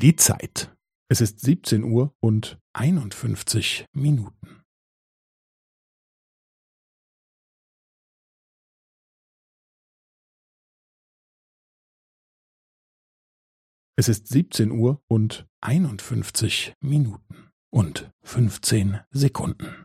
Die Zeit. Es ist 17 Uhr und 51 Minuten. Es ist 17 Uhr und 51 Minuten und 15 Sekunden.